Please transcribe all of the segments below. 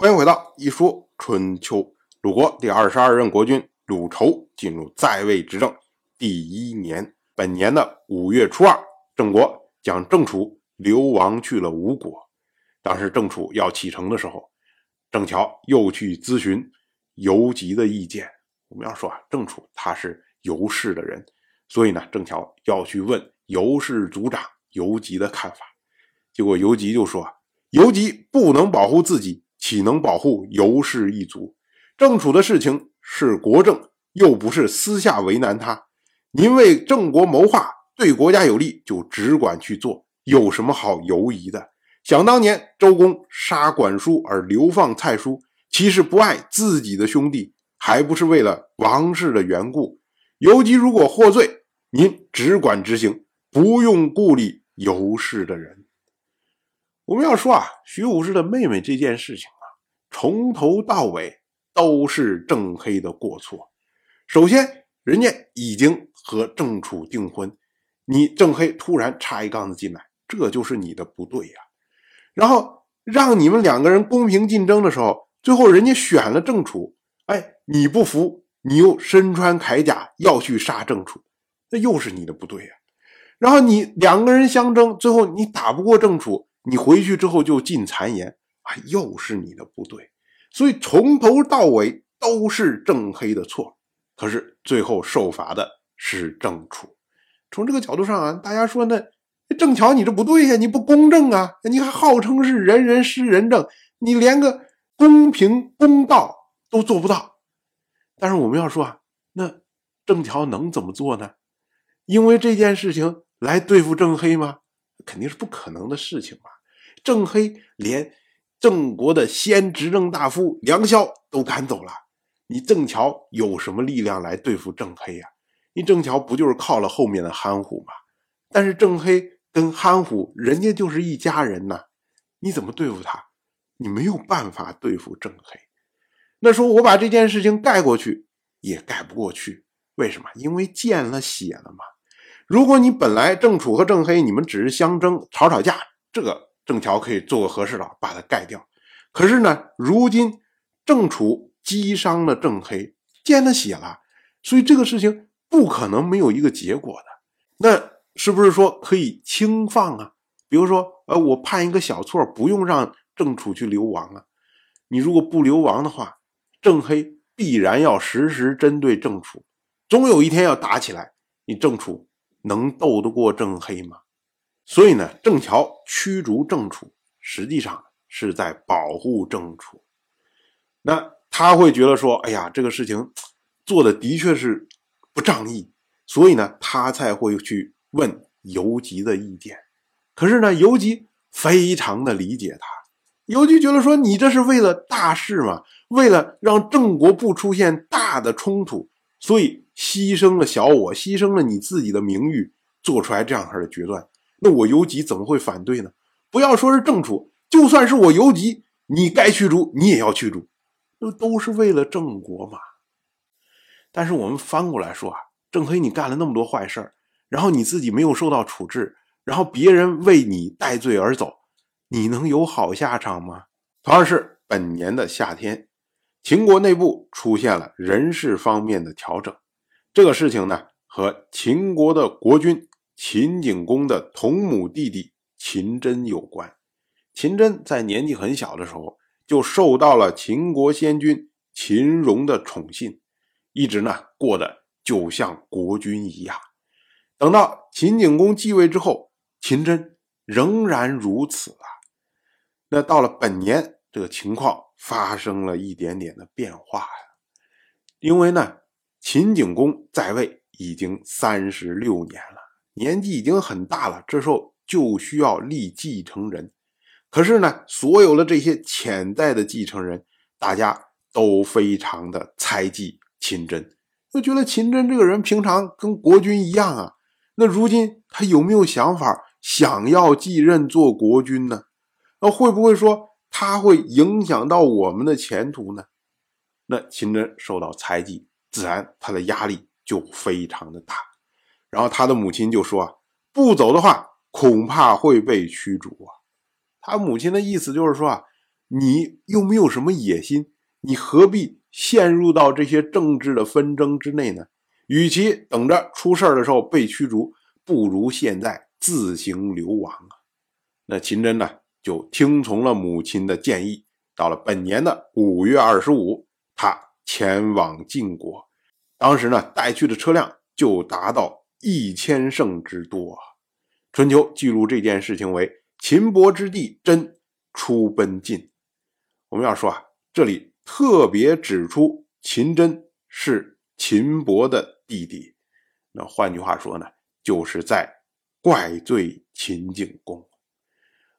欢迎回到一说春秋。鲁国第二十二任国君鲁仇进入在位执政第一年，本年的五月初二，郑国将郑楚流亡去了吴国。当时郑楚要启程的时候，郑乔又去咨询游吉的意见。我们要说啊，郑楚他是游氏的人，所以呢，郑乔要去问游氏族长游吉的看法。结果游吉就说：“游吉不能保护自己。”岂能保护尤氏一族？郑楚的事情是国政，又不是私下为难他。您为郑国谋划，对国家有利，就只管去做，有什么好犹疑的？想当年，周公杀管叔而流放蔡叔，其实不爱自己的兄弟，还不是为了王室的缘故？尤吉如果获罪，您只管执行，不用顾虑尤氏的人。我们要说啊，徐武士的妹妹这件事情啊，从头到尾都是郑黑的过错。首先，人家已经和郑楚订婚，你郑黑突然插一杠子进来，这就是你的不对呀。然后让你们两个人公平竞争的时候，最后人家选了郑楚，哎，你不服，你又身穿铠甲要去杀郑楚，那又是你的不对呀。然后你两个人相争，最后你打不过郑楚。你回去之后就进谗言啊，又是你的不对，所以从头到尾都是郑黑的错。可是最后受罚的是郑楚。从这个角度上啊，大家说那郑乔你这不对呀，你不公正啊，你还号称是人人施仁政，你连个公平公道都做不到。但是我们要说啊，那郑巧能怎么做呢？因为这件事情来对付郑黑吗？肯定是不可能的事情嘛。郑黑连郑国的先执政大夫梁萧都赶走了，你郑乔有什么力量来对付郑黑呀？你郑乔不就是靠了后面的憨虎吗？但是郑黑跟憨虎人家就是一家人呐，你怎么对付他？你没有办法对付郑黑。那说我把这件事情盖过去也盖不过去，为什么？因为见了血了嘛。如果你本来郑楚和郑黑你们只是相争吵吵架，这个。郑乔可以做个和事佬，把他盖掉。可是呢，如今郑楚击伤了郑黑，见了血了，所以这个事情不可能没有一个结果的。那是不是说可以轻放啊？比如说，呃，我判一个小错，不用让郑楚去流亡啊。你如果不流亡的话，郑黑必然要时时针对郑楚，总有一天要打起来。你郑楚能斗得过郑黑吗？所以呢，郑乔驱逐郑楚，实际上是在保护郑楚。那他会觉得说：“哎呀，这个事情做的的确是不仗义。”所以呢，他才会去问游吉的意见。可是呢，游吉非常的理解他。游吉觉得说：“你这是为了大事嘛，为了让郑国不出现大的冲突，所以牺牲了小我，牺牲了你自己的名誉，做出来这样式的决断。”那我游吉怎么会反对呢？不要说是郑楚，就算是我游吉，你该驱逐，你也要驱逐，那都是为了郑国嘛。但是我们翻过来说啊，郑黑你干了那么多坏事然后你自己没有受到处置，然后别人为你戴罪而走，你能有好下场吗？同样是本年的夏天，秦国内部出现了人事方面的调整，这个事情呢，和秦国的国君。秦景公的同母弟弟秦真有关。秦真在年纪很小的时候就受到了秦国先君秦荣的宠信，一直呢过得就像国君一样。等到秦景公继位之后，秦真仍然如此啊。那到了本年，这个情况发生了一点点的变化呀。因为呢，秦景公在位已经三十六年了。年纪已经很大了，这时候就需要立继承人。可是呢，所有的这些潜在的继承人，大家都非常的猜忌秦真，就觉得秦真这个人平常跟国君一样啊。那如今他有没有想法想要继任做国君呢？那会不会说他会影响到我们的前途呢？那秦真受到猜忌，自然他的压力就非常的大。然后他的母亲就说：“，不走的话，恐怕会被驱逐啊。”他母亲的意思就是说啊，你又没有什么野心，你何必陷入到这些政治的纷争之内呢？与其等着出事的时候被驱逐，不如现在自行流亡啊！那秦真呢，就听从了母亲的建议，到了本年的五月二十五，他前往晋国。当时呢，带去的车辆就达到一千乘之多啊。春秋记录这件事情为秦伯之弟真出奔晋。我们要说啊，这里特别指出秦真是秦伯的弟弟，那换句话说呢，就是在怪罪秦景公。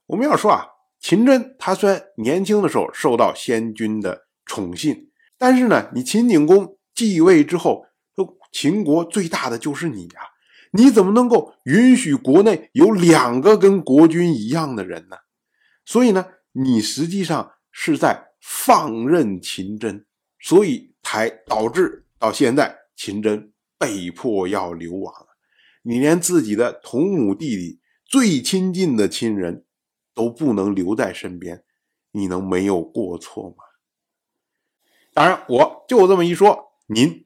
我们要说啊，秦真他虽然年轻的时候受到先君的宠信，但是呢，你秦景公继位之后，秦国最大的就是你啊，你怎么能够允许国内有两个跟国君一样的人呢？所以呢，你实际上是在放任秦真，所以才导致到现在秦真被迫要流亡你连自己的同母弟弟最亲近的亲人。都不能留在身边，你能没有过错吗？当然，我就这么一说，您